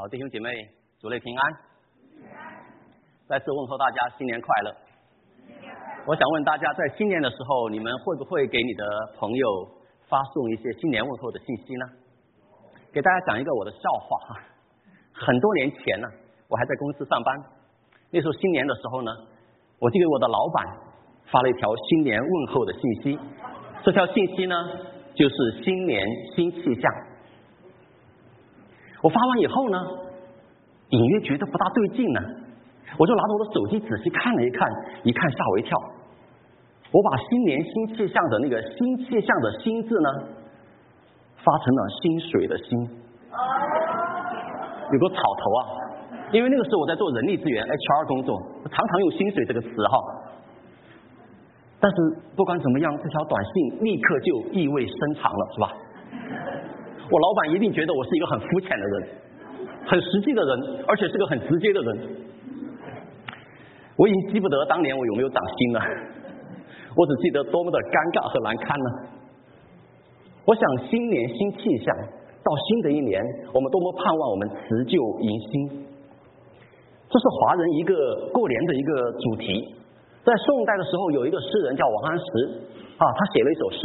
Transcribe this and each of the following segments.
好，弟兄姐妹，主内平安。再次问候大家新年快乐。我想问大家，在新年的时候，你们会不会给你的朋友发送一些新年问候的信息呢？给大家讲一个我的笑话哈。很多年前呢，我还在公司上班，那时候新年的时候呢，我就给我的老板发了一条新年问候的信息。这条信息呢，就是新年新气象。我发完以后呢，隐约觉得不大对劲呢，我就拿着我的手机仔细看了一看，一看吓我一跳。我把新年新气象的那个新气象的新字呢，发成了薪水的薪，有个草头啊，因为那个时候我在做人力资源 HR 工作，常常用薪水这个词哈。但是不管怎么样，这条短信立刻就意味深长了，是吧？我老板一定觉得我是一个很肤浅的人，很实际的人，而且是个很直接的人。我已经记不得当年我有没有长心了，我只记得多么的尴尬和难堪呢。我想新年新气象，到新的一年，我们多么盼望我们辞旧迎新。这是华人一个过年的一个主题。在宋代的时候，有一个诗人叫王安石啊，他写了一首诗。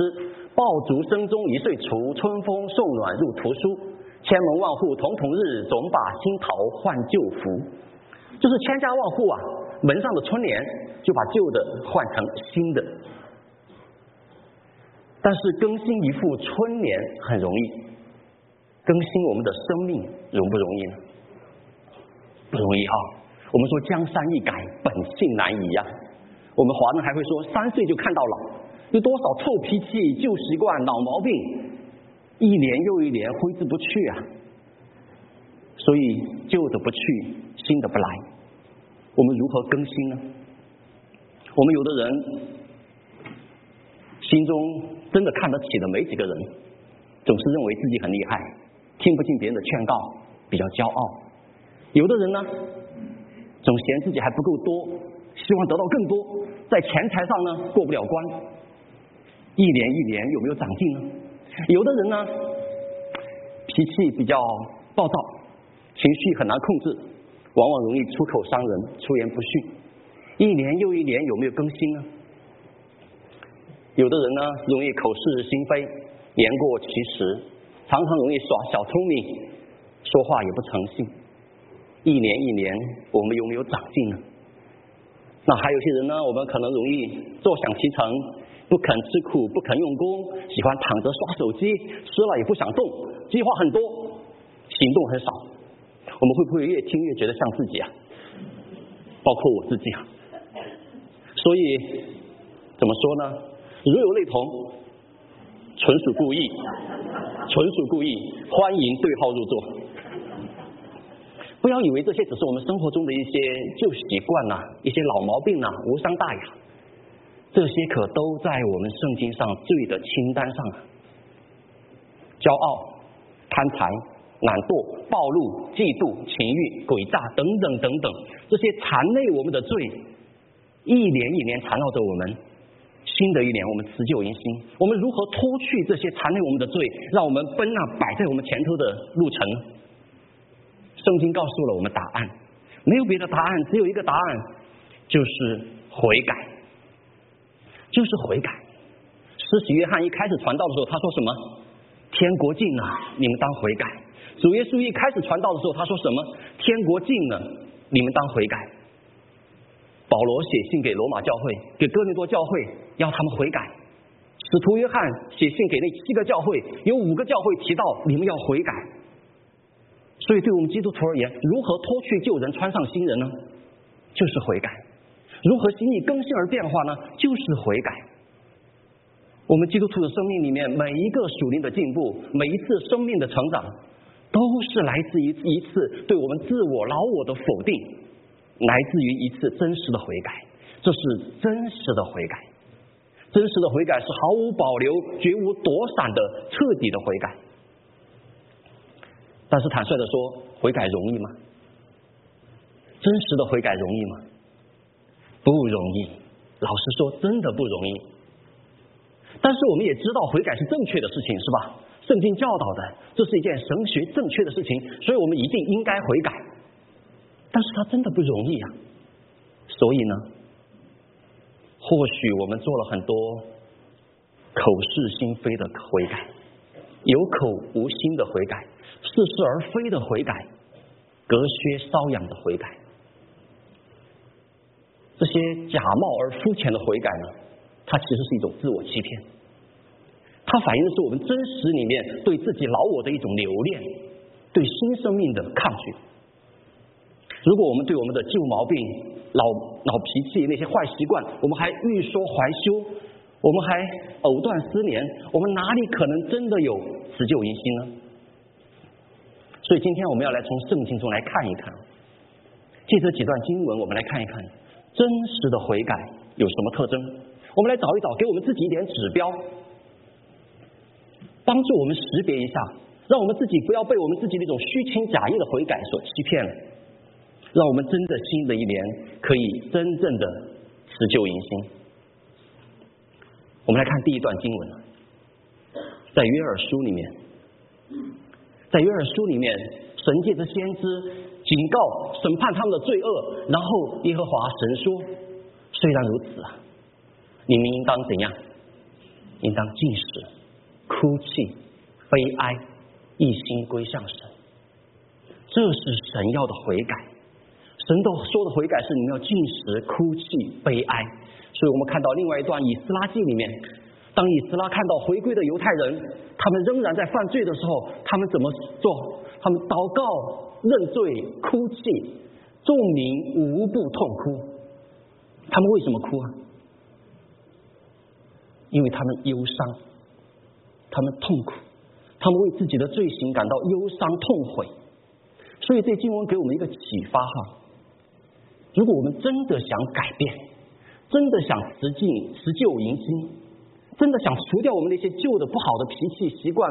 爆竹声中一岁除，春风送暖入屠苏。千门万户曈曈日，总把新桃换旧符。就是千家万户啊，门上的春联就把旧的换成新的。但是更新一副春联很容易，更新我们的生命容不容易呢？不容易哈。我们说江山易改，本性难移呀。我们华人还会说三岁就看到老。有多少臭脾气、旧习惯、老毛病，一年又一年挥之不去啊！所以旧的不去，新的不来，我们如何更新呢？我们有的人心中真的看得起的没几个人，总是认为自己很厉害，听不进别人的劝告，比较骄傲。有的人呢，总嫌自己还不够多，希望得到更多，在钱财上呢过不了关。一年一年有没有长进呢？有的人呢，脾气比较暴躁，情绪很难控制，往往容易出口伤人，出言不逊。一年又一年有没有更新呢？有的人呢，容易口是心非，言过其实，常常容易耍小聪明，说话也不诚信。一年一年，我们有没有长进呢？那还有些人呢，我们可能容易坐享其成。不肯吃苦，不肯用功，喜欢躺着刷手机，吃了也不想动，计划很多，行动很少。我们会不会越听越觉得像自己啊？包括我自己啊。所以怎么说呢？如有类同，纯属故意，纯属故意。欢迎对号入座。不要以为这些只是我们生活中的一些旧习惯呐，一些老毛病呐，无伤大雅。这些可都在我们圣经上罪的清单上啊！骄傲、贪财、懒惰、暴露、嫉妒、情欲、诡诈等等等等，这些缠累我们的罪，一年一年缠绕着我们。新的一年，我们辞旧迎新，我们如何脱去这些缠累我们的罪，让我们奔那摆在我们前头的路程？圣经告诉了我们答案，没有别的答案，只有一个答案，就是悔改。就是悔改。施洗约翰一开始传道的时候，他说什么？天国近了，你们当悔改。主耶稣一开始传道的时候，他说什么？天国近了，你们当悔改。保罗写信给罗马教会，给哥林多教会，要他们悔改。使徒约翰写信给那七个教会，有五个教会提到你们要悔改。所以，对我们基督徒而言，如何脱去旧人，穿上新人呢？就是悔改。如何心意更新而变化呢？就是悔改。我们基督徒的生命里面，每一个属灵的进步，每一次生命的成长，都是来自于一次对我们自我、老我的否定，来自于一次真实的悔改。这是真实的悔改，真实的悔改是毫无保留、绝无躲闪的彻底的悔改。但是坦率的说，悔改容易吗？真实的悔改容易吗？不容易，老实说，真的不容易。但是我们也知道悔改是正确的事情，是吧？圣经教导的，这是一件神学正确的事情，所以我们一定应该悔改。但是它真的不容易啊，所以呢，或许我们做了很多口是心非的悔改，有口无心的悔改，似是而非的悔改，隔靴搔痒的悔改，这些假冒而肤浅的悔改呢，它其实是一种自我欺骗。它反映的是我们真实里面对自己老我的一种留恋，对新生命的抗拒。如果我们对我们的旧毛病、老老脾气、那些坏习惯，我们还欲说还休，我们还藕断丝连，我们哪里可能真的有辞旧迎新呢？所以今天我们要来从圣经中来看一看，借这几段经文，我们来看一看真实的悔改有什么特征。我们来找一找，给我们自己一点指标。帮助我们识别一下，让我们自己不要被我们自己那种虚情假意的悔改所欺骗了，让我们真的新的一年可以真正的辞旧迎新。我们来看第一段经文，在约珥书里面，在约珥书里面，神借着先知警告、审判他们的罪恶，然后耶和华神说：“虽然如此啊，你们应当怎样？应当进食。”哭泣、悲哀，一心归向神，这是神要的悔改。神都说的悔改是你们要进食、哭泣、悲哀。所以我们看到另外一段以斯拉记里面，当以斯拉看到回归的犹太人，他们仍然在犯罪的时候，他们怎么做？他们祷告、认罪、哭泣，众民无不痛哭。他们为什么哭啊？因为他们忧伤。他们痛苦，他们为自己的罪行感到忧伤痛悔，所以这经文给我们一个启发哈。如果我们真的想改变，真的想辞旧辞旧迎新，真的想除掉我们那些旧的不好的脾气习惯，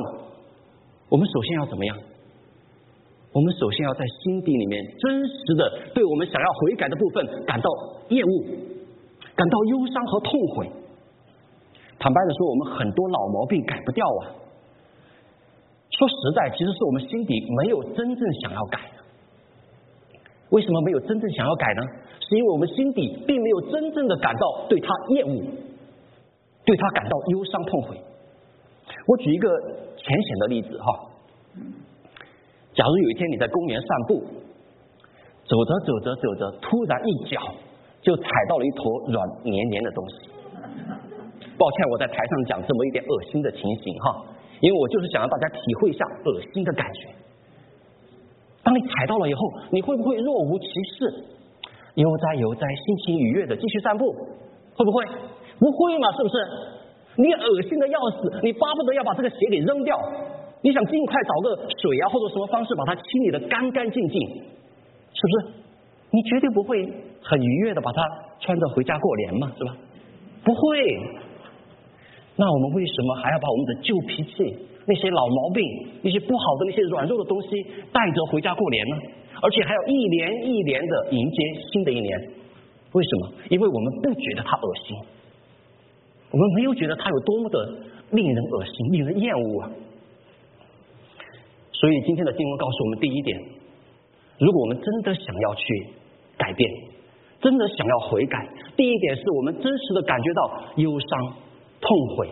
我们首先要怎么样？我们首先要在心底里面真实的对我们想要悔改的部分感到厌恶，感到忧伤和痛悔。坦白的说，我们很多老毛病改不掉啊。说实在，其实是我们心底没有真正想要改。为什么没有真正想要改呢？是因为我们心底并没有真正的感到对他厌恶，对他感到忧伤痛悔。我举一个浅显的例子哈。假如有一天你在公园散步，走着走着走着，突然一脚就踩到了一坨软黏黏的东西。抱歉，我在台上讲这么一点恶心的情形哈，因为我就是想让大家体会一下恶心的感觉。当你踩到了以后，你会不会若无其事、悠哉悠哉、心情愉悦的继续散步？会不会？不会嘛？是不是？你恶心的要死，你巴不得要把这个鞋给扔掉，你想尽快找个水啊或者什么方式把它清理的干干净净，是不是？你绝对不会很愉悦的把它穿着回家过年嘛，是吧？不会。那我们为什么还要把我们的旧脾气、那些老毛病、那些不好的那些软弱的东西带着回家过年呢？而且还要一年一年的迎接新的一年？为什么？因为我们不觉得它恶心，我们没有觉得它有多么的令人恶心、令人厌恶啊。所以今天的经文告诉我们第一点：如果我们真的想要去改变，真的想要悔改，第一点是我们真实的感觉到忧伤。痛悔，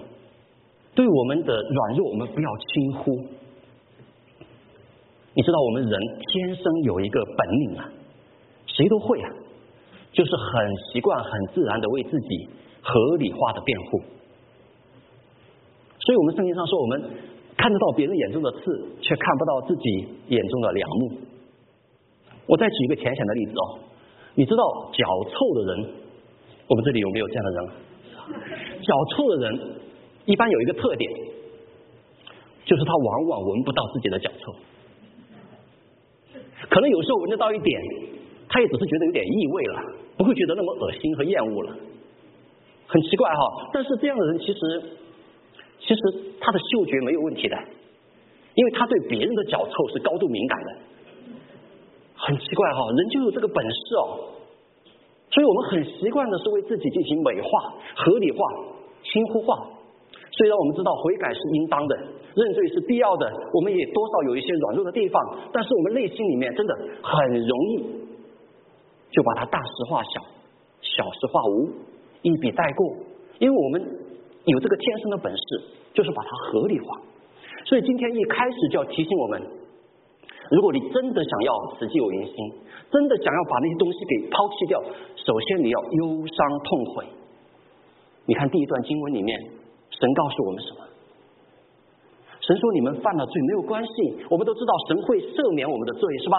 对我们的软弱，我们不要轻忽。你知道，我们人天生有一个本领啊，谁都会啊，就是很习惯、很自然的为自己合理化的辩护。所以我们圣经上说，我们看得到别人眼中的刺，却看不到自己眼中的良木。我再举一个浅显的例子哦，你知道脚臭的人，我们这里有没有这样的人？脚臭的人一般有一个特点，就是他往往闻不到自己的脚臭。可能有时候闻得到一点，他也只是觉得有点异味了，不会觉得那么恶心和厌恶了。很奇怪哈，但是这样的人其实其实他的嗅觉没有问题的，因为他对别人的脚臭是高度敏感的。很奇怪哈，人就有这个本事哦。所以我们很习惯的是为自己进行美化、合理化、轻忽化。虽然我们知道悔改是应当的，认罪是必要的，我们也多少有一些软弱的地方，但是我们内心里面真的很容易就把它大事化小，小事化无，一笔带过，因为我们有这个天生的本事，就是把它合理化。所以今天一开始就要提醒我们，如果你真的想要实际有原心，真的想要把那些东西给抛弃掉，首先你要忧伤痛悔。你看第一段经文里面，神告诉我们什么？神说：“你们犯了罪没有关系，我们都知道神会赦免我们的罪，是吧？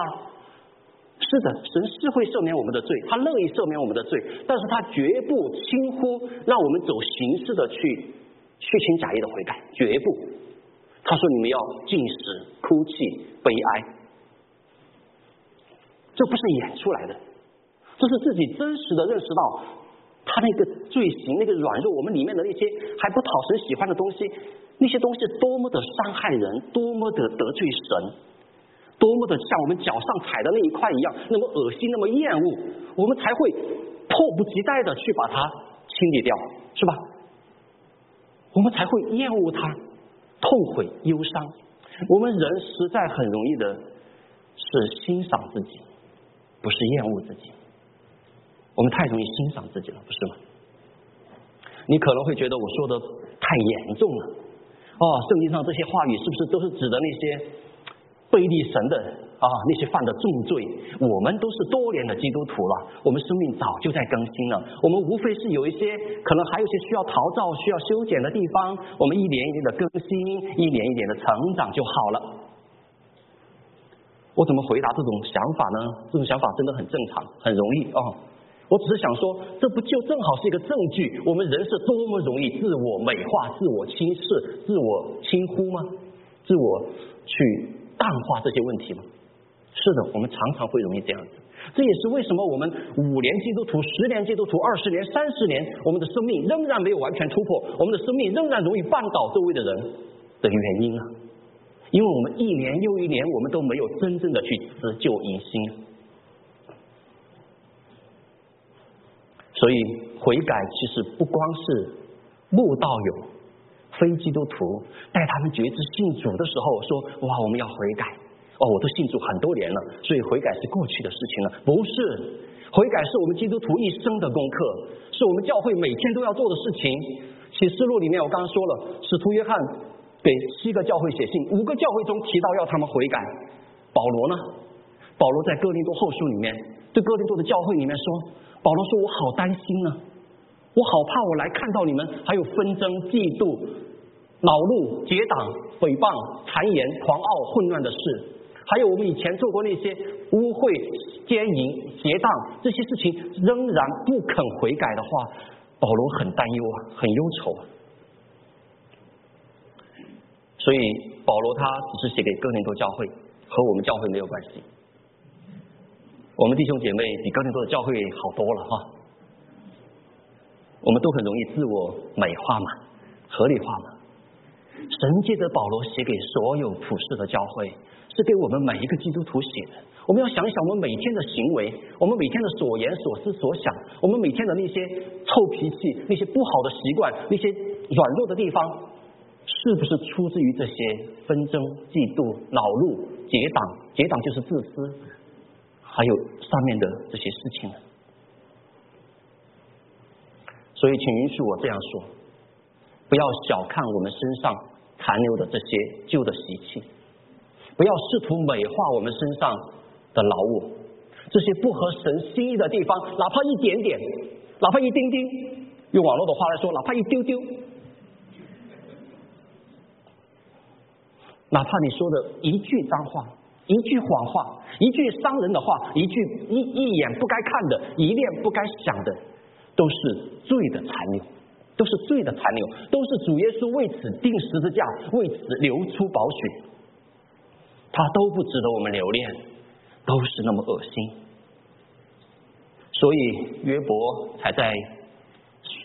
是的，神是会赦免我们的罪，他乐意赦免我们的罪，但是他绝不轻忽让我们走形式的去虚情假意的悔改，绝不。他说你们要进食、哭泣、悲哀，这不是演出来的，这是自己真实的认识到他那个罪行、那个软弱，我们里面的那些还不讨神喜欢的东西。”那些东西多么的伤害人，多么的得罪神，多么的像我们脚上踩的那一块一样，那么恶心，那么厌恶，我们才会迫不及待的去把它清理掉，是吧？我们才会厌恶它，痛悔忧伤。我们人实在很容易的是欣赏自己，不是厌恶自己。我们太容易欣赏自己了，不是吗？你可能会觉得我说的太严重了。哦，圣经上这些话语是不是都是指的那些背离神的啊？那些犯的重罪？我们都是多年的基督徒了，我们生命早就在更新了。我们无非是有一些可能还有一些需要陶造、需要修剪的地方，我们一年一年的更新，一年一年的成长就好了。我怎么回答这种想法呢？这种想法真的很正常，很容易啊。我只是想说，这不就正好是一个证据？我们人是多么容易自我美化、自我轻视、自我轻忽吗？自我去淡化这些问题吗？是的，我们常常会容易这样子。这也是为什么我们五年基督徒、十年基督徒、二十年、三十年，我们的生命仍然没有完全突破，我们的生命仍然容易绊倒周围的人的原因啊！因为我们一年又一年，我们都没有真正的去自救迎新。所以悔改其实不光是慕道友、非基督徒带他们觉知信主的时候说哇我们要悔改哦我都信主很多年了，所以悔改是过去的事情了。不是，悔改是我们基督徒一生的功课，是我们教会每天都要做的事情。启示录里面我刚刚说了，使徒约翰给七个教会写信，五个教会中提到要他们悔改。保罗呢？保罗在哥林多后书里面对哥林多的教会里面说。保罗说：“我好担心呢，我好怕我来看到你们还有纷争、嫉妒、恼怒、结党、诽谤、谗言、狂傲、混乱的事，还有我们以前做过那些污秽、奸淫、结党这些事情，仍然不肯悔改的话，保罗很担忧啊，很忧愁啊。所以保罗他只是写给哥林多教会，和我们教会没有关系。”我们弟兄姐妹比哥林多的教会好多了哈，我们都很容易自我美化嘛，合理化嘛。神借着保罗写给所有普世的教会，是给我们每一个基督徒写的。我们要想一想，我们每天的行为，我们每天的所言所思所想，我们每天的那些臭脾气、那些不好的习惯、那些软弱的地方，是不是出自于这些纷争、嫉妒、恼怒、结党？结党就是自私。还有上面的这些事情呢，所以请允许我这样说：不要小看我们身上残留的这些旧的习气，不要试图美化我们身上的老我，这些不合神心意的地方，哪怕一点点，哪怕一丁丁，用网络的话来说，哪怕一丢丢，哪怕你说的一句脏话。一句谎话，一句伤人的话，一句一一眼不该看的，一念不该想的，都是罪的残留，都是罪的残留，都是主耶稣为此钉十字架，为此流出宝血，他都不值得我们留恋，都是那么恶心，所以约伯才在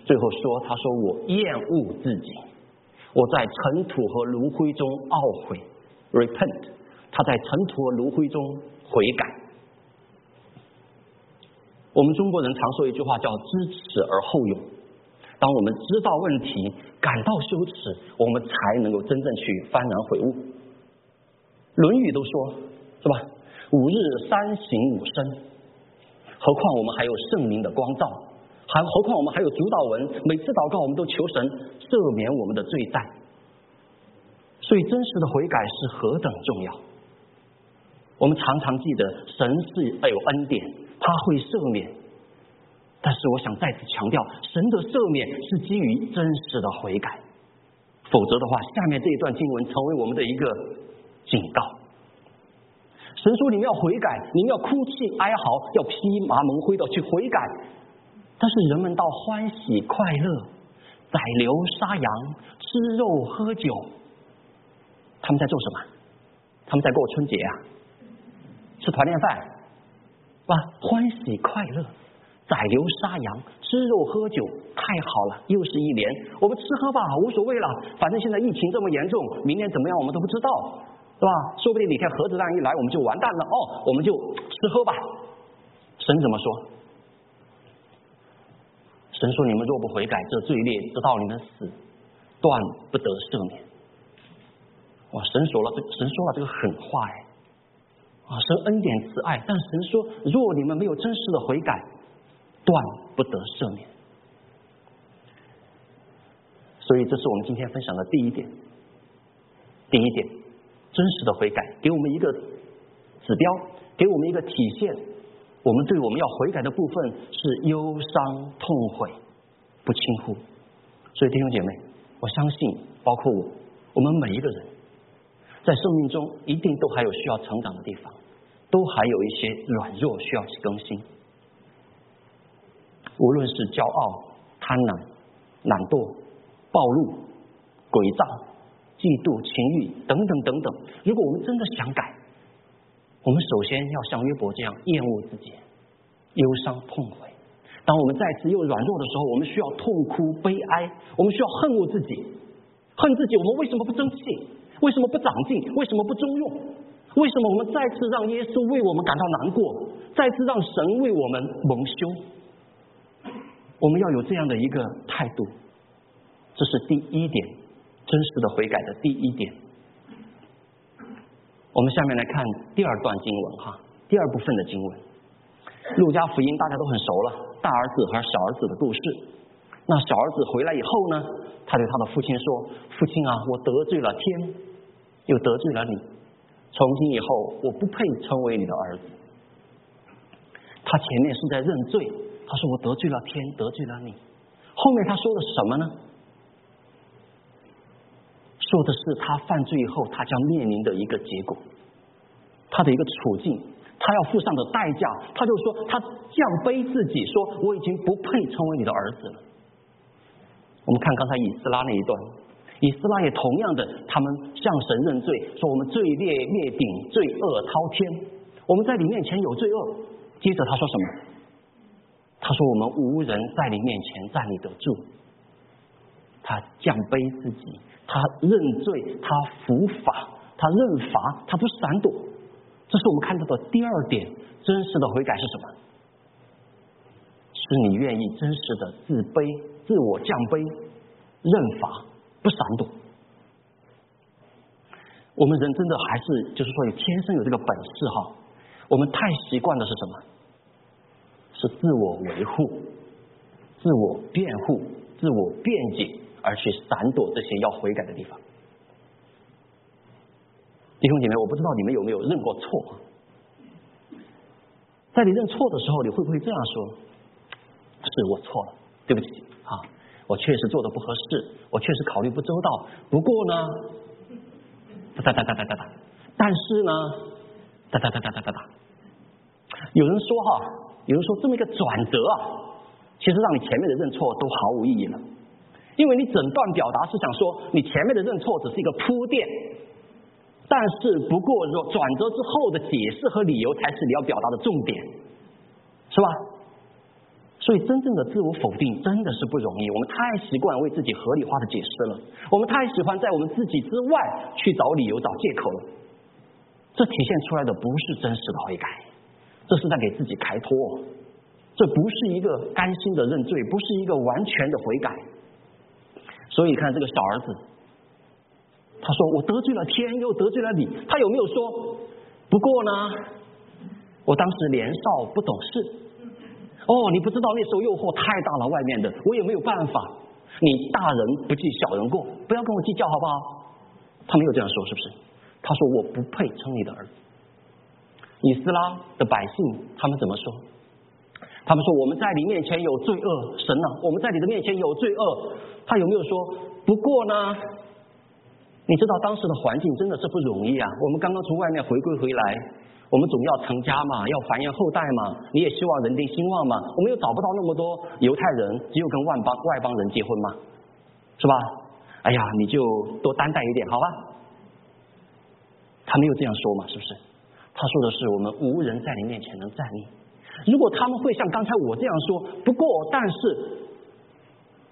最后说：“他说我厌恶自己，我在尘土和炉灰中懊悔，repent。”他在尘土和炉灰中悔改。我们中国人常说一句话叫“知耻而后勇”。当我们知道问题感到羞耻，我们才能够真正去幡然悔悟。《论语》都说是吧？五日三省吾身，何况我们还有圣灵的光照，还何况我们还有主导文，每次祷告我们都求神赦免我们的罪债。所以真实的悔改是何等重要！我们常常记得神是有恩典，他会赦免。但是我想再次强调，神的赦免是基于真实的悔改，否则的话，下面这一段经文成为我们的一个警告。神说你们要悔改，你们要哭泣哀嚎，要披麻蒙灰的去悔改。但是人们到欢喜快乐、宰牛杀羊、吃肉喝酒，他们在做什么？他们在过春节啊，吃团年饭，吧？欢喜快乐。宰牛杀羊，吃肉喝酒，太好了！又是一年，我们吃喝吧，无所谓了。反正现在疫情这么严重，明年怎么样我们都不知道，是吧？说不定哪天核子弹一来，我们就完蛋了。哦，我们就吃喝吧。神怎么说？神说：“你们若不悔改，这罪孽直到你们死，断不得赦免。”哇！神说了，这神说了这个狠话哎！啊，神恩典慈爱，但神说：若你们没有真实的悔改。断不得赦免，所以这是我们今天分享的第一点。第一点，真实的悔改，给我们一个指标，给我们一个体现。我们对我们要悔改的部分是忧伤痛悔，不轻忽。所以弟兄姐妹，我相信，包括我，我们每一个人，在生命中一定都还有需要成长的地方，都还有一些软弱需要去更新。无论是骄傲、贪婪、懒惰、暴露、诡诈、嫉妒、情欲等等等等，如果我们真的想改，我们首先要像约伯这样厌恶自己，忧伤痛悔。当我们再次又软弱的时候，我们需要痛哭悲哀，我们需要恨恶自己，恨自己。我们为什么不争气？为什么不长进？为什么不中用？为什么我们再次让耶稣为我们感到难过？再次让神为我们蒙羞？我们要有这样的一个态度，这是第一点，真实的悔改的第一点。我们下面来看第二段经文哈，第二部分的经文，路加福音大家都很熟了，大儿子和小儿子的故事。那小儿子回来以后呢，他对他的父亲说：“父亲啊，我得罪了天，又得罪了你，从今以后我不配成为你的儿子。”他前面是在认罪。他说：“我得罪了天，得罪了你。”后面他说的是什么呢？说的是他犯罪以后他将面临的一个结果，他的一个处境，他要付上的代价。他就说他降卑自己，说我已经不配成为你的儿子了。我们看刚才以斯拉那一段，以斯拉也同样的，他们向神认罪，说我们罪孽灭顶，罪恶滔天，我们在你面前有罪恶。接着他说什么？他说：“我们无人在你面前站立得住。”他降卑自己，他认罪，他伏法，他认罚，他不闪躲。这是我们看到的第二点，真实的悔改是什么？是你愿意真实的自卑、自我降卑、认罚，闪躲。我们人真的还是就是说，你天生有这个本事哈。我们太习惯的是什么？是自我维护、自我辩护、自我辩解，而去闪躲这些要悔改的地方。弟兄姐妹，我不知道你们有没有认过错？在你认错的时候，你会不会这样说：“是我错了，对不起啊，我确实做的不合适，我确实考虑不周到。不过呢，哒哒哒哒哒哒，但是呢，哒哒哒哒哒哒哒，有人说哈。”有人说这么一个转折啊，其实让你前面的认错都毫无意义了，因为你整段表达是想说你前面的认错只是一个铺垫，但是不过说转折之后的解释和理由才是你要表达的重点，是吧？所以真正的自我否定真的是不容易，我们太习惯为自己合理化的解释了，我们太喜欢在我们自己之外去找理由、找借口了，这体现出来的不是真实的悔改。这是在给自己开脱，这不是一个甘心的认罪，不是一个完全的悔改。所以看这个小儿子，他说我得罪了天，又得罪了你。他有没有说？不过呢，我当时年少不懂事。哦，你不知道那时候诱惑太大了，外面的我也没有办法。你大人不计小人过，不要跟我计较好不好？他没有这样说，是不是？他说我不配称你的儿子。以斯拉的百姓他们怎么说？他们说我们在你面前有罪恶，神呐，我们在你的面前有罪恶。他有没有说？不过呢，你知道当时的环境真的是不容易啊。我们刚刚从外面回归回来，我们总要成家嘛，要繁衍后代嘛。你也希望人丁兴旺嘛。我们又找不到那么多犹太人，只有跟外邦外邦人结婚嘛，是吧？哎呀，你就多担待一点，好吧？他没有这样说嘛，是不是？他说的是我们无人在你面前能站立。如果他们会像刚才我这样说，不过但是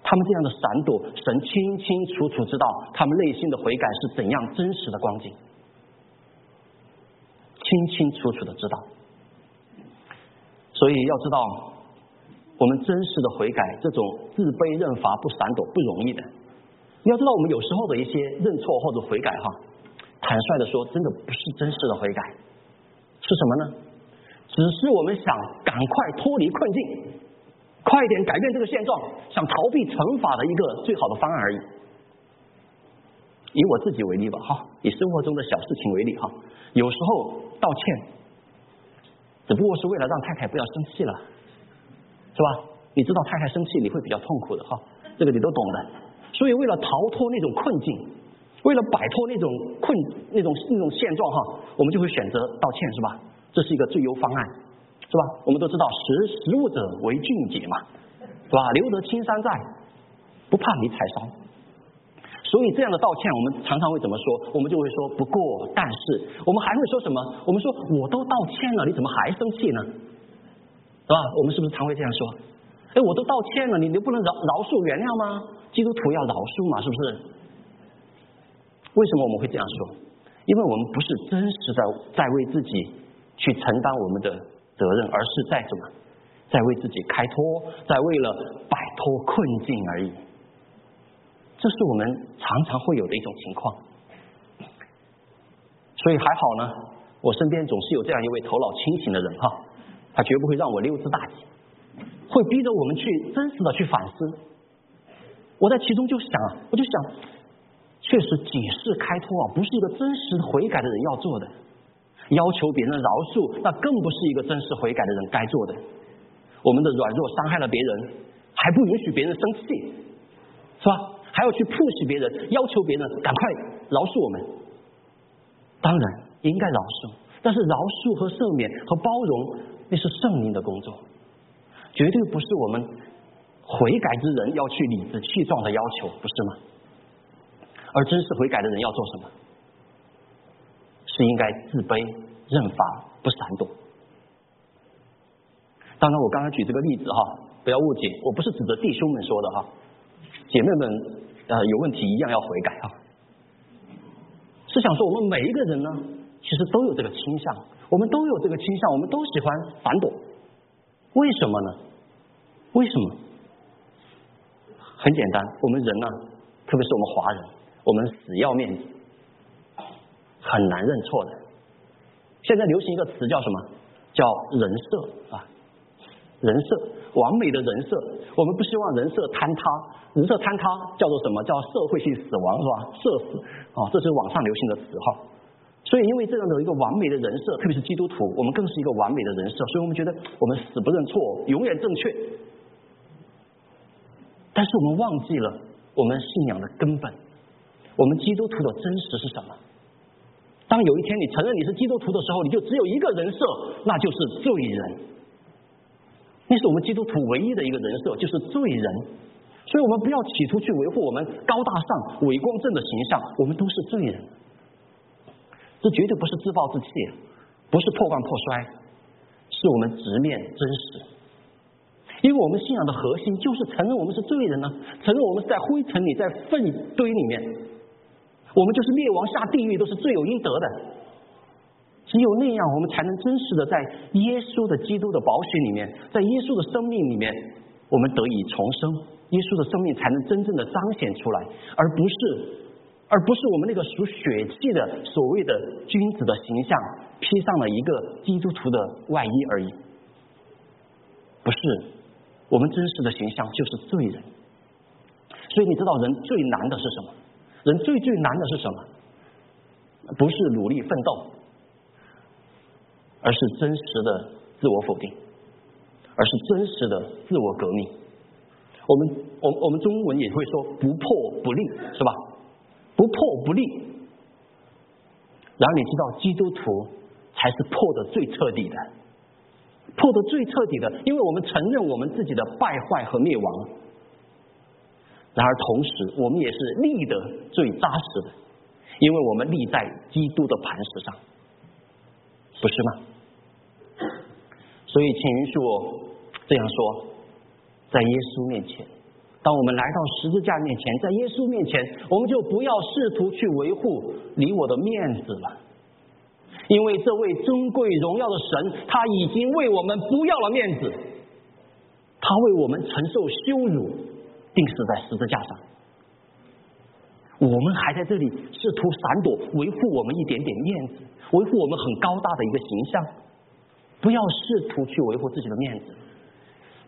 他们这样的闪躲，神清清楚楚知道他们内心的悔改是怎样真实的光景，清清楚楚的知道。所以要知道，我们真实的悔改，这种自卑认罚不闪躲不容易的。你要知道，我们有时候的一些认错或者悔改哈。坦率的说，真的不是真实的悔改，是什么呢？只是我们想赶快脱离困境，快点改变这个现状，想逃避惩罚的一个最好的方案而已。以我自己为例吧，哈，以生活中的小事情为例，哈，有时候道歉，只不过是为了让太太不要生气了，是吧？你知道太太生气你会比较痛苦的，哈，这个你都懂的。所以为了逃脱那种困境。为了摆脱那种困、那种那种现状哈，我们就会选择道歉，是吧？这是一个最优方案，是吧？我们都知道识时务者为俊杰嘛，是吧？留得青山在，不怕没柴烧。所以这样的道歉，我们常常会怎么说？我们就会说不过，但是我们还会说什么？我们说我都道歉了，你怎么还生气呢？是吧？我们是不是常会这样说？哎，我都道歉了，你你不能饶饶恕原谅吗？基督徒要饶恕嘛，是不是？为什么我们会这样说？因为我们不是真实的在为自己去承担我们的责任，而是在什么，在为自己开脱，在为了摆脱困境而已。这是我们常常会有的一种情况。所以还好呢，我身边总是有这样一位头脑清醒的人哈，他绝不会让我溜之大吉，会逼着我们去真实的去反思。我在其中就想啊，我就想。确实，解释开脱啊，不是一个真实悔改的人要做的。要求别人饶恕，那更不是一个真实悔改的人该做的。我们的软弱伤害了别人，还不允许别人生气，是吧？还要去 push 别人，要求别人赶快饶恕我们。当然应该饶恕，但是饶恕和赦免和包容，那是圣灵的工作，绝对不是我们悔改之人要去理直气壮的要求，不是吗？而真实悔改的人要做什么？是应该自卑、认罚、不闪躲。当然，我刚才举这个例子哈，不要误解，我不是指着弟兄们说的哈，姐妹们呃有问题一样要悔改啊。是想说我们每一个人呢，其实都有这个倾向，我们都有这个倾向，我们都喜欢反躲。为什么呢？为什么？很简单，我们人呢，特别是我们华人。我们死要面子，很难认错的。现在流行一个词叫什么？叫人设啊，人设，完美的人设。我们不希望人设坍塌，人设坍塌叫做什么？叫社会性死亡是吧？社死啊，这是网上流行的词哈。所以，因为这样的一个完美的人设，特别是基督徒，我们更是一个完美的人设，所以我们觉得我们死不认错，永远正确。但是我们忘记了我们信仰的根本。我们基督徒的真实是什么？当有一天你承认你是基督徒的时候，你就只有一个人设，那就是罪人。那是我们基督徒唯一的一个人设，就是罪人。所以我们不要企图去维护我们高大上、伟光正的形象，我们都是罪人。这绝对不是自暴自弃，不是破罐破摔，是我们直面真实。因为我们信仰的核心就是承认我们是罪人呢，承认我们是在灰尘里、在粪堆里面。我们就是灭亡下地狱都是罪有应得的，只有那样，我们才能真实的在耶稣的基督的宝血里面，在耶稣的生命里面，我们得以重生，耶稣的生命才能真正的彰显出来，而不是而不是我们那个属血气的所谓的君子的形象披上了一个基督徒的外衣而已。不是，我们真实的形象就是罪人。所以你知道人最难的是什么？人最最难的是什么？不是努力奋斗，而是真实的自我否定，而是真实的自我革命。我们我我们中文也会说不破不立，是吧？不破不立。然后你知道基督徒才是破的最彻底的，破的最彻底的，因为我们承认我们自己的败坏和灭亡。然而同时，我们也是立的最扎实的，因为我们立在基督的磐石上，不是吗？所以，请允许我这样说：在耶稣面前，当我们来到十字架面前，在耶稣面前，我们就不要试图去维护你我的面子了，因为这位尊贵荣耀的神，他已经为我们不要了面子，他为我们承受羞辱。定死在十字架上，我们还在这里试图闪躲，维护我们一点点面子，维护我们很高大的一个形象。不要试图去维护自己的面子，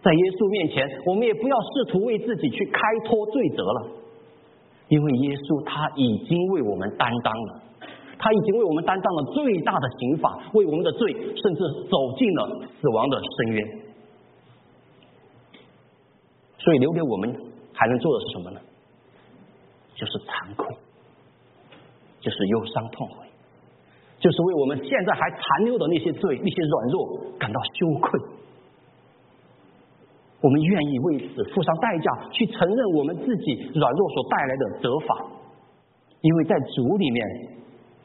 在耶稣面前，我们也不要试图为自己去开脱罪责了，因为耶稣他已经为我们担当了，他已经为我们担当了最大的刑罚，为我们的罪甚至走进了死亡的深渊，所以留给我们。还能做的是什么呢？就是残酷，就是忧伤痛悔，就是为我们现在还残留的那些罪、那些软弱感到羞愧。我们愿意为此付上代价，去承认我们自己软弱所带来的责罚，因为在主里面，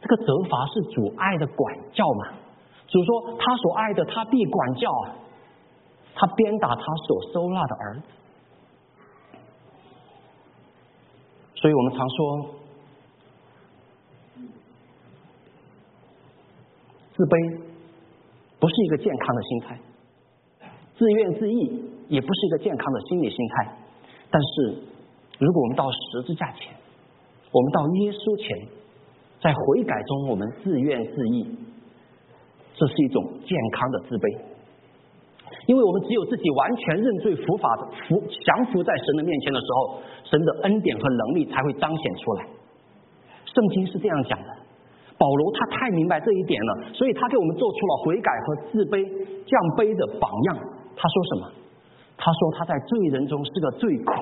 这个责罚是主爱的管教嘛。主说他所爱的，他必管教啊，他鞭打他所收纳的儿子。所以我们常说，自卑不是一个健康的心态，自怨自艾也不是一个健康的心理心态。但是，如果我们到十字架前，我们到耶稣前，在悔改中我们自怨自艾，这是一种健康的自卑。因为我们只有自己完全认罪伏法的服降服在神的面前的时候，神的恩典和能力才会彰显出来。圣经是这样讲的，保罗他太明白这一点了，所以他给我们做出了悔改和自卑降卑的榜样。他说什么？他说他在罪人中是个罪魁。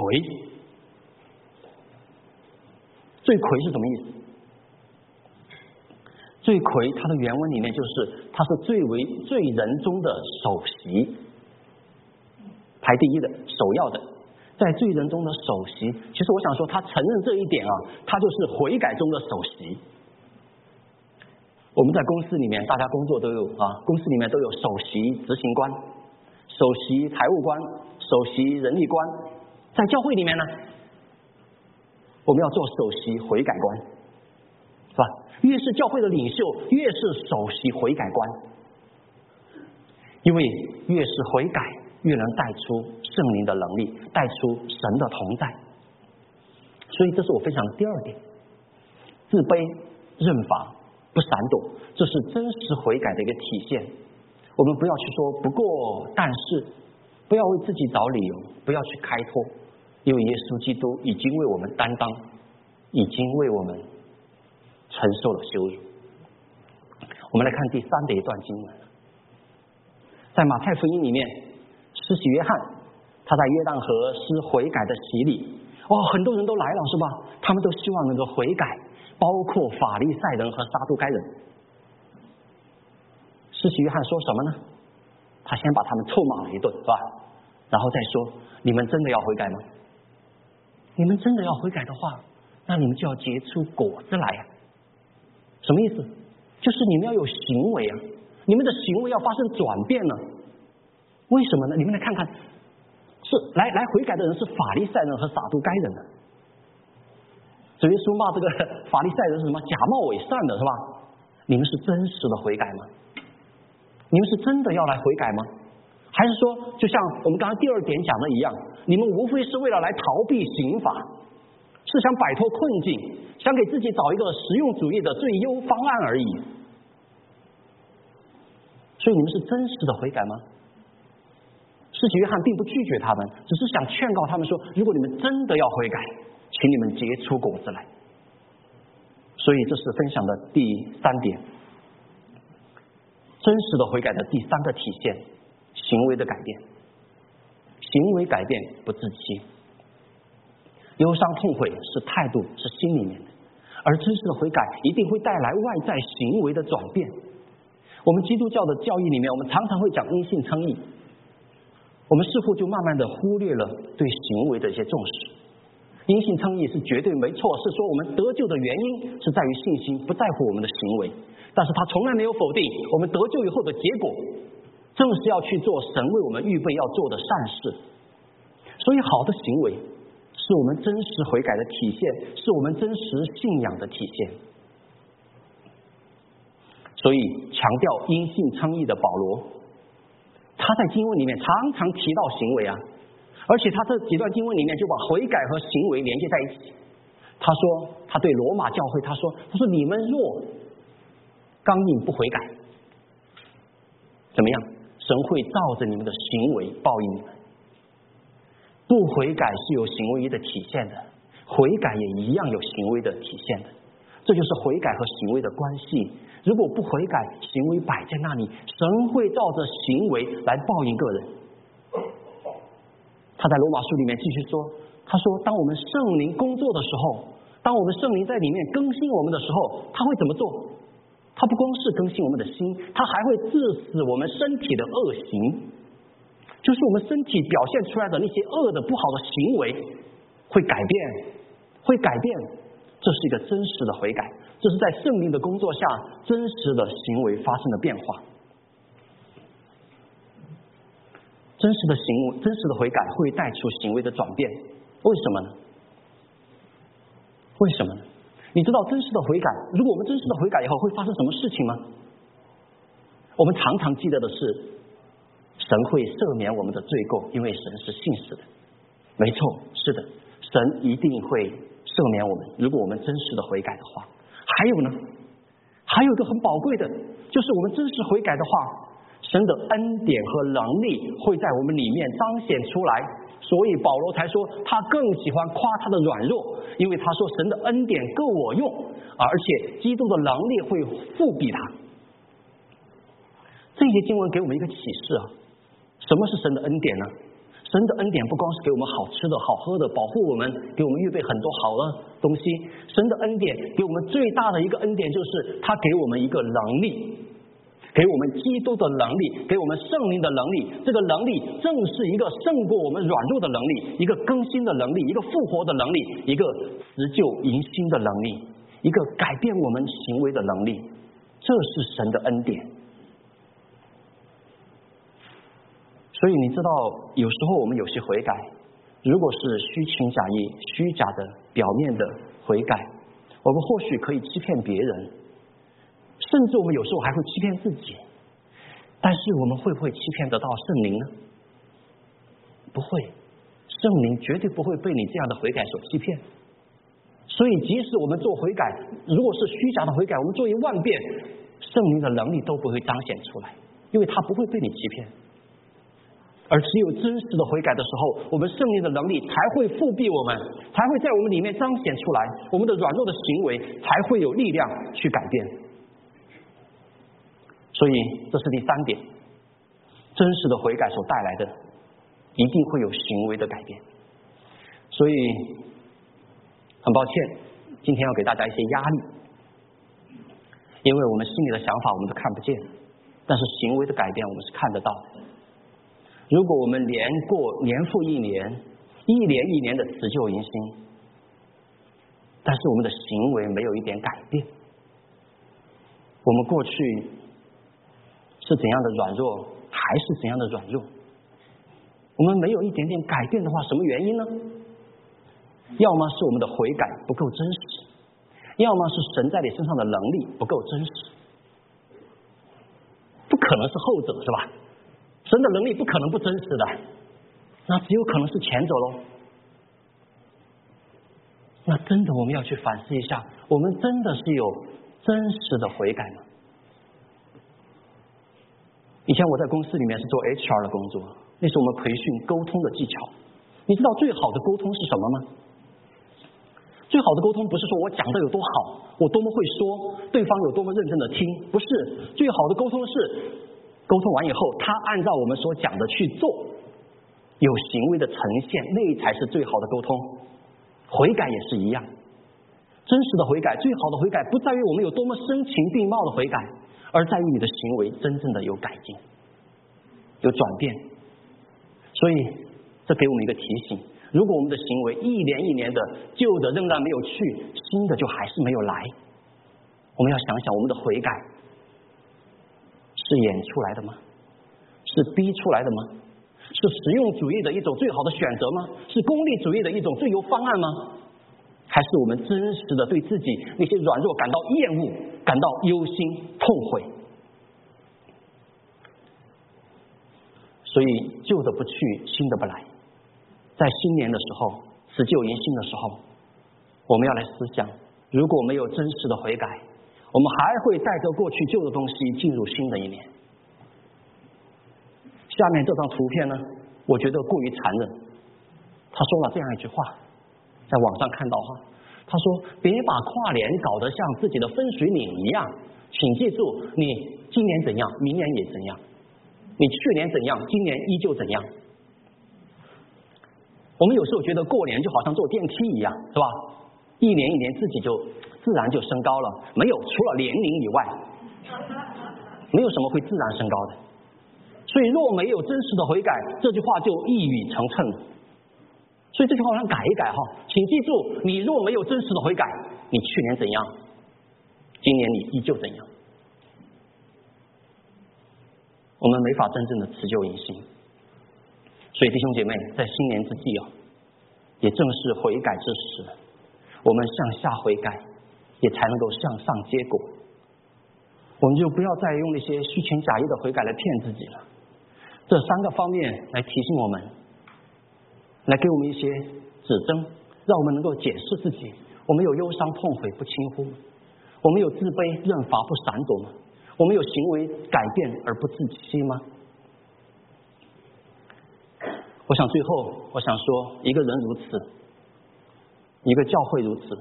罪魁是什么意思？罪魁，它的原文里面就是他是最为罪人中的首席。排第一的首要的，在罪人中的首席。其实我想说，他承认这一点啊，他就是悔改中的首席。我们在公司里面，大家工作都有啊，公司里面都有首席执行官、首席财务官、首席人力官。在教会里面呢，我们要做首席悔改官，是吧？越是教会的领袖，越是首席悔改官，因为越是悔改。越能带出圣灵的能力，带出神的同在，所以这是我分享的第二点：自卑、认罚、不闪躲，这是真实悔改的一个体现。我们不要去说不过，但是不要为自己找理由，不要去开脱，因为耶稣基督已经为我们担当，已经为我们承受了羞辱。我们来看第三的一段经文，在马太福音里面。施洗约翰，他在约旦河施悔改的洗礼，哇，很多人都来了，是吧？他们都希望能够悔改，包括法利赛人和撒都该人。施洗约翰说什么呢？他先把他们臭骂了一顿，是吧？然后再说：你们真的要悔改吗？你们真的要悔改的话，那你们就要结出果子来呀。什么意思？就是你们要有行为啊，你们的行为要发生转变呢。为什么呢？你们来看看，是来来悔改的人是法利赛人和撒都该人呢？主耶稣骂这个法利赛人是什么？假冒伪善的是吧？你们是真实的悔改吗？你们是真的要来悔改吗？还是说，就像我们刚刚第二点讲的一样，你们无非是为了来逃避刑罚，是想摆脱困境，想给自己找一个实用主义的最优方案而已。所以你们是真实的悔改吗？施洗约翰并不拒绝他们，只是想劝告他们说：如果你们真的要悔改，请你们结出果子来。所以这是分享的第三点，真实的悔改的第三个体现，行为的改变。行为改变不自欺，忧伤痛悔是态度，是心里面的；而真实的悔改一定会带来外在行为的转变。我们基督教的教义里面，我们常常会讲因信称义，我们似乎就慢慢的忽略了对行为的一些重视。因信称义是绝对没错，是说我们得救的原因是在于信心，不在乎我们的行为。但是他从来没有否定我们得救以后的结果，正是要去做神为我们预备要做的善事。所以，好的行为是我们真实悔改的体现，是我们真实信仰的体现。所以，强调因信称义的保罗，他在经文里面常常提到行为啊。而且他这几段经文里面就把悔改和行为连接在一起。他说，他对罗马教会他说：“他说你们若刚硬不悔改，怎么样？神会照着你们的行为报应你们。不悔改是有行为的体现的，悔改也一样有行为的体现的。这就是悔改和行为的关系。如果不悔改，行为摆在那里，神会照着行为来报应个人。”他在罗马书里面继续说：“他说，当我们圣灵工作的时候，当我们圣灵在里面更新我们的时候，他会怎么做？他不光是更新我们的心，他还会致死我们身体的恶行，就是我们身体表现出来的那些恶的不好的行为会改变，会改变。这是一个真实的悔改，这是在圣灵的工作下真实的行为发生的变化。”真实的行为，真实的悔改会带出行为的转变，为什么呢？为什么呢？你知道真实的悔改，如果我们真实的悔改以后会发生什么事情吗？我们常常记得的是，神会赦免我们的罪过，因为神是信实的。没错，是的，神一定会赦免我们，如果我们真实的悔改的话。还有呢，还有一个很宝贵的，就是我们真实悔改的话。神的恩典和能力会在我们里面彰显出来，所以保罗才说他更喜欢夸他的软弱，因为他说神的恩典够我用，而且基督的能力会复庇他。这些经文给我们一个启示啊，什么是神的恩典呢？神的恩典不光是给我们好吃的好喝的，保护我们，给我们预备很多好的东西。神的恩典给我们最大的一个恩典就是他给我们一个能力。给我们基督的能力，给我们圣灵的能力，这个能力正是一个胜过我们软弱的能力，一个更新的能力，一个复活的能力，一个辞旧迎新的能力，一个改变我们行为的能力。这是神的恩典。所以你知道，有时候我们有些悔改，如果是虚情假意、虚假的、表面的悔改，我们或许可以欺骗别人。甚至我们有时候还会欺骗自己，但是我们会不会欺骗得到圣灵呢？不会，圣灵绝对不会被你这样的悔改所欺骗。所以，即使我们做悔改，如果是虚假的悔改，我们做一万遍，圣灵的能力都不会彰显出来，因为他不会被你欺骗。而只有真实的悔改的时候，我们圣灵的能力才会复辟我们，才会在我们里面彰显出来，我们的软弱的行为才会有力量去改变。所以，这是第三点，真实的悔改所带来的，一定会有行为的改变。所以，很抱歉，今天要给大家一些压力，因为我们心里的想法我们都看不见，但是行为的改变我们是看得到的。如果我们年过年复一年，一年一年的辞旧迎新，但是我们的行为没有一点改变，我们过去。是怎样的软弱，还是怎样的软弱？我们没有一点点改变的话，什么原因呢？要么是我们的悔改不够真实，要么是神在你身上的能力不够真实。不可能是后者，是吧？神的能力不可能不真实的，那只有可能是前者喽。那真的我们要去反思一下，我们真的是有真实的悔改吗？以前我在公司里面是做 HR 的工作，那是我们培训沟通的技巧。你知道最好的沟通是什么吗？最好的沟通不是说我讲的有多好，我多么会说，对方有多么认真的听，不是。最好的沟通是沟通完以后，他按照我们所讲的去做，有行为的呈现，那才是最好的沟通。悔改也是一样，真实的悔改，最好的悔改不在于我们有多么声情并茂的悔改，而在于你的行为真正的有改进，有转变。所以，这给我们一个提醒。如果我们的行为一年一年的旧的仍然没有去，新的就还是没有来，我们要想想我们的悔改是演出来的吗？是逼出来的吗？是实用主义的一种最好的选择吗？是功利主义的一种最优方案吗？还是我们真实的对自己那些软弱感到厌恶、感到忧心痛悔？所以旧的不去，新的不来。在新年的时候，辞旧迎新的时候，我们要来思想：如果没有真实的悔改，我们还会带着过去旧的东西进入新的一年。下面这张图片呢，我觉得过于残忍。他说了这样一句话，在网上看到哈，他说：“别把跨年搞得像自己的分水岭一样，请记住，你今年怎样，明年也怎样；你去年怎样，今年依旧怎样。”我们有时候觉得过年就好像坐电梯一样，是吧？一年一年自己就自然就升高了，没有除了年龄以外，没有什么会自然升高的。所以若没有真实的悔改，这句话就一语成谶。所以这句话我想改一改哈，请记住，你若没有真实的悔改，你去年怎样，今年你依旧怎样。我们没法真正的持旧迎新。所以弟兄姐妹，在新年之际啊，也正是悔改之时，我们向下悔改，也才能够向上结果。我们就不要再用那些虚情假意的悔改来骗自己了。这三个方面来提醒我们，来给我们一些指针，让我们能够检视自己：我们有忧伤痛悔不轻忽？我们有自卑认罚不闪躲吗？我们有行为改变而不自欺吗？我想最后，我想说，一个人如此，一个教会如此，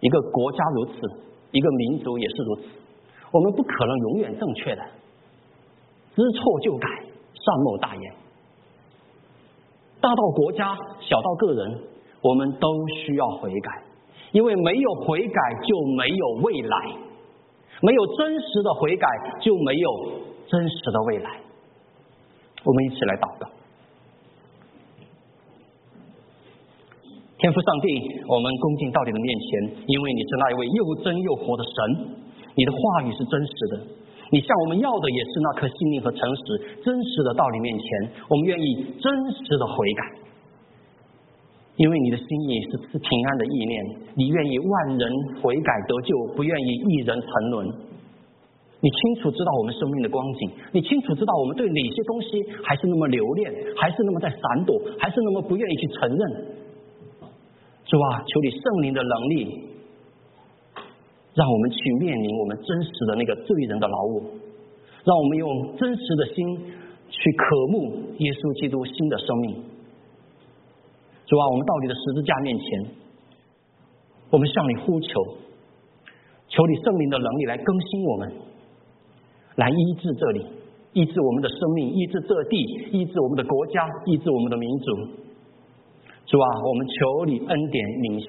一个国家如此，一个民族也是如此。我们不可能永远正确的，知错就改，善莫大焉。大到国家，小到个人，我们都需要悔改，因为没有悔改就没有未来，没有真实的悔改就没有真实的未来。我们一起来祷告。天父上帝，我们恭敬到你的面前，因为你是那一位又真又活的神，你的话语是真实的，你向我们要的也是那颗心灵和诚实、真实的道理面前，我们愿意真实的悔改，因为你的心意是赐平安的意念，你愿意万人悔改得救，不愿意一人沉沦。你清楚知道我们生命的光景，你清楚知道我们对哪些东西还是那么留恋，还是那么在闪躲，还是那么不愿意去承认。主啊，求你圣灵的能力，让我们去面临我们真实的那个罪人的劳务，让我们用真实的心去渴慕耶稣基督新的生命。主啊，我们到你的十字架面前，我们向你呼求，求你圣灵的能力来更新我们，来医治这里，医治我们的生命，医治这地，医治我们的国家，医治我们的民族。主啊，我们求你恩典临下。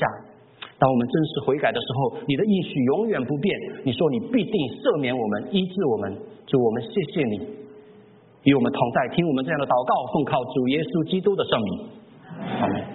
当我们真实悔改的时候，你的应许永远不变。你说你必定赦免我们，医治我们。主，我们谢谢你与我们同在，听我们这样的祷告，奉靠主耶稣基督的圣名。